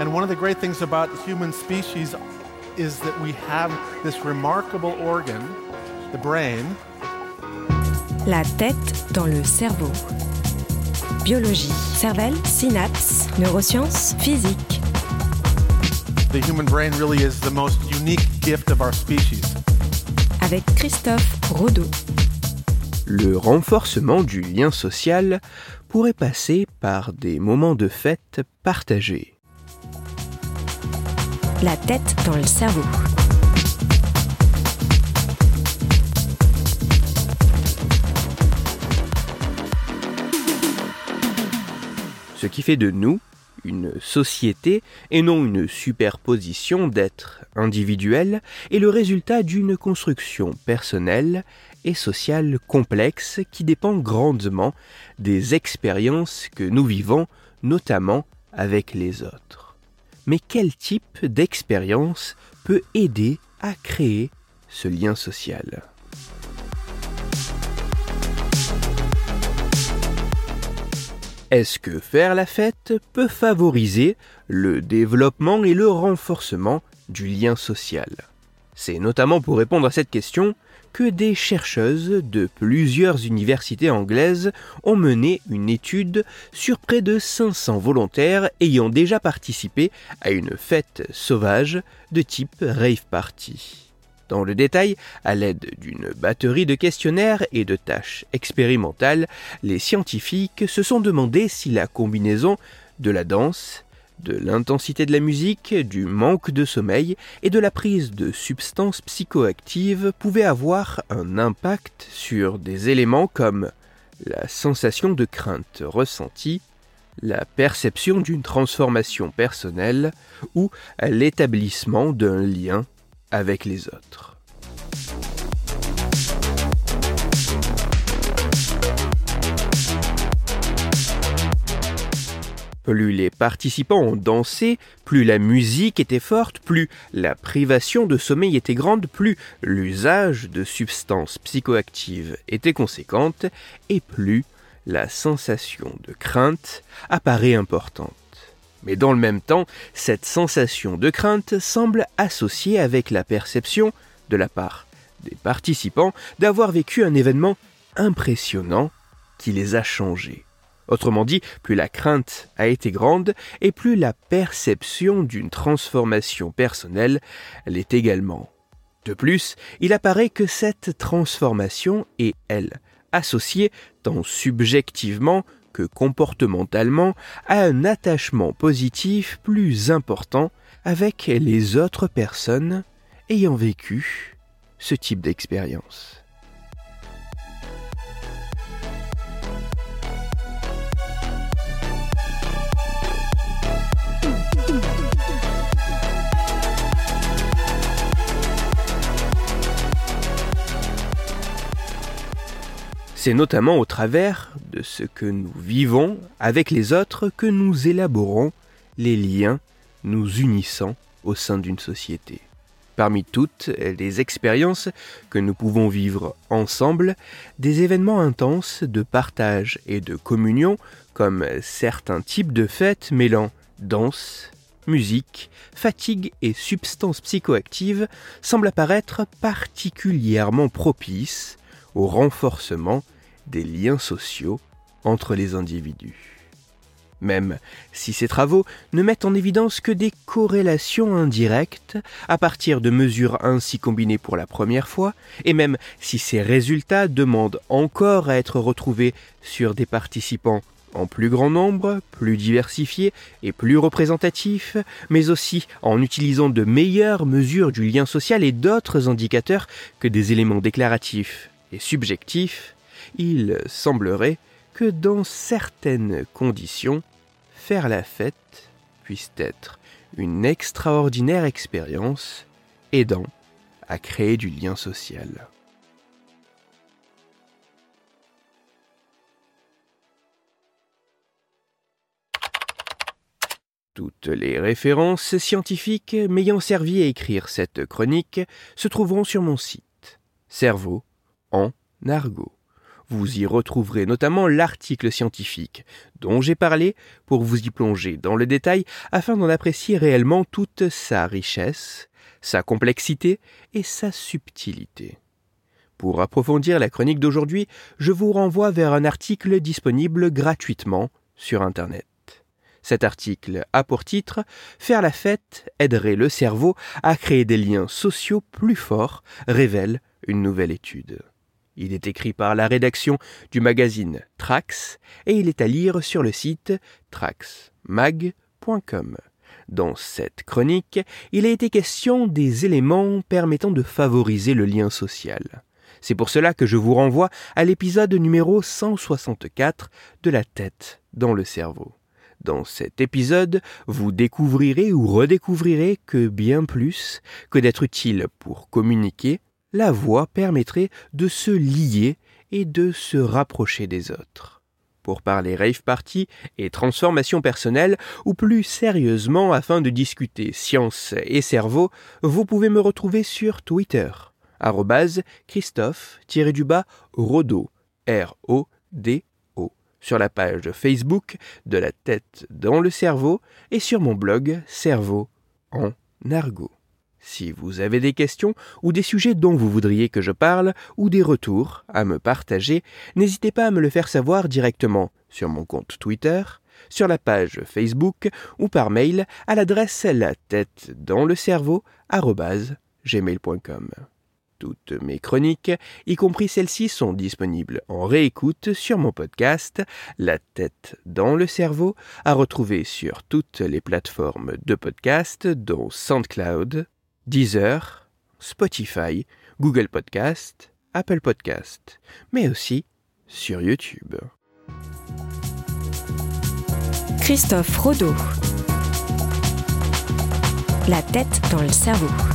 And one of the great things about human species is that we have this remarkable organ, the brain. La tête dans le cerveau. Biologie, cervelle, synapses, neurosciences, physique. The human brain really is the most unique gift of our species. Avec Christophe Rodeau. Le renforcement du lien social pourrait passer par des moments de fête partagés. La tête dans le cerveau. Ce qui fait de nous une société et non une superposition d'êtres individuels est le résultat d'une construction personnelle et sociale complexe qui dépend grandement des expériences que nous vivons, notamment avec les autres. Mais quel type d'expérience peut aider à créer ce lien social? Est-ce que faire la fête peut favoriser le développement et le renforcement du lien social? C'est notamment pour répondre à cette question que des chercheuses de plusieurs universités anglaises ont mené une étude sur près de 500 volontaires ayant déjà participé à une fête sauvage de type rave party. Dans le détail, à l'aide d'une batterie de questionnaires et de tâches expérimentales, les scientifiques se sont demandé si la combinaison de la danse, de l'intensité de la musique, du manque de sommeil et de la prise de substances psychoactives pouvait avoir un impact sur des éléments comme la sensation de crainte ressentie, la perception d'une transformation personnelle ou l'établissement d'un lien avec les autres. Plus les participants ont dansé, plus la musique était forte, plus la privation de sommeil était grande, plus l'usage de substances psychoactives était conséquente, et plus la sensation de crainte apparaît importante. Mais dans le même temps, cette sensation de crainte semble associée avec la perception, de la part des participants, d'avoir vécu un événement impressionnant qui les a changés. Autrement dit, plus la crainte a été grande et plus la perception d'une transformation personnelle l'est également. De plus, il apparaît que cette transformation est, elle, associée tant subjectivement que comportementalement à un attachement positif plus important avec les autres personnes ayant vécu ce type d'expérience. C'est notamment au travers de ce que nous vivons avec les autres que nous élaborons les liens nous unissant au sein d'une société. Parmi toutes les expériences que nous pouvons vivre ensemble, des événements intenses de partage et de communion, comme certains types de fêtes mêlant danse, musique, fatigue et substances psychoactives, semblent apparaître particulièrement propices au renforcement des liens sociaux entre les individus. Même si ces travaux ne mettent en évidence que des corrélations indirectes à partir de mesures ainsi combinées pour la première fois, et même si ces résultats demandent encore à être retrouvés sur des participants en plus grand nombre, plus diversifiés et plus représentatifs, mais aussi en utilisant de meilleures mesures du lien social et d'autres indicateurs que des éléments déclaratifs et subjectifs, il semblerait que dans certaines conditions, faire la fête puisse être une extraordinaire expérience aidant à créer du lien social. Toutes les références scientifiques m'ayant servi à écrire cette chronique se trouveront sur mon site Cerveau en argot. Vous y retrouverez notamment l'article scientifique dont j'ai parlé pour vous y plonger dans le détail afin d'en apprécier réellement toute sa richesse, sa complexité et sa subtilité. Pour approfondir la chronique d'aujourd'hui, je vous renvoie vers un article disponible gratuitement sur Internet. Cet article a pour titre Faire la fête aiderait le cerveau à créer des liens sociaux plus forts, révèle une nouvelle étude. Il est écrit par la rédaction du magazine Trax et il est à lire sur le site traxmag.com. Dans cette chronique, il a été question des éléments permettant de favoriser le lien social. C'est pour cela que je vous renvoie à l'épisode numéro 164 de la tête dans le cerveau. Dans cet épisode, vous découvrirez ou redécouvrirez que bien plus que d'être utile pour communiquer, la voix permettrait de se lier et de se rapprocher des autres. Pour parler rave party et transformation personnelle, ou plus sérieusement afin de discuter science et cerveau, vous pouvez me retrouver sur Twitter Christophe-Rodo, R-O-D-O, sur la page Facebook de la tête dans le cerveau et sur mon blog Cerveau en argot. Si vous avez des questions ou des sujets dont vous voudriez que je parle ou des retours à me partager, n'hésitez pas à me le faire savoir directement sur mon compte Twitter, sur la page Facebook ou par mail à l'adresse la tête dans le cerveau. Toutes mes chroniques, y compris celles-ci, sont disponibles en réécoute sur mon podcast La tête dans le cerveau, à retrouver sur toutes les plateformes de podcast, dont SoundCloud, Deezer, Spotify, Google Podcast, Apple Podcast, mais aussi sur YouTube. Christophe Rodeau. La tête dans le cerveau.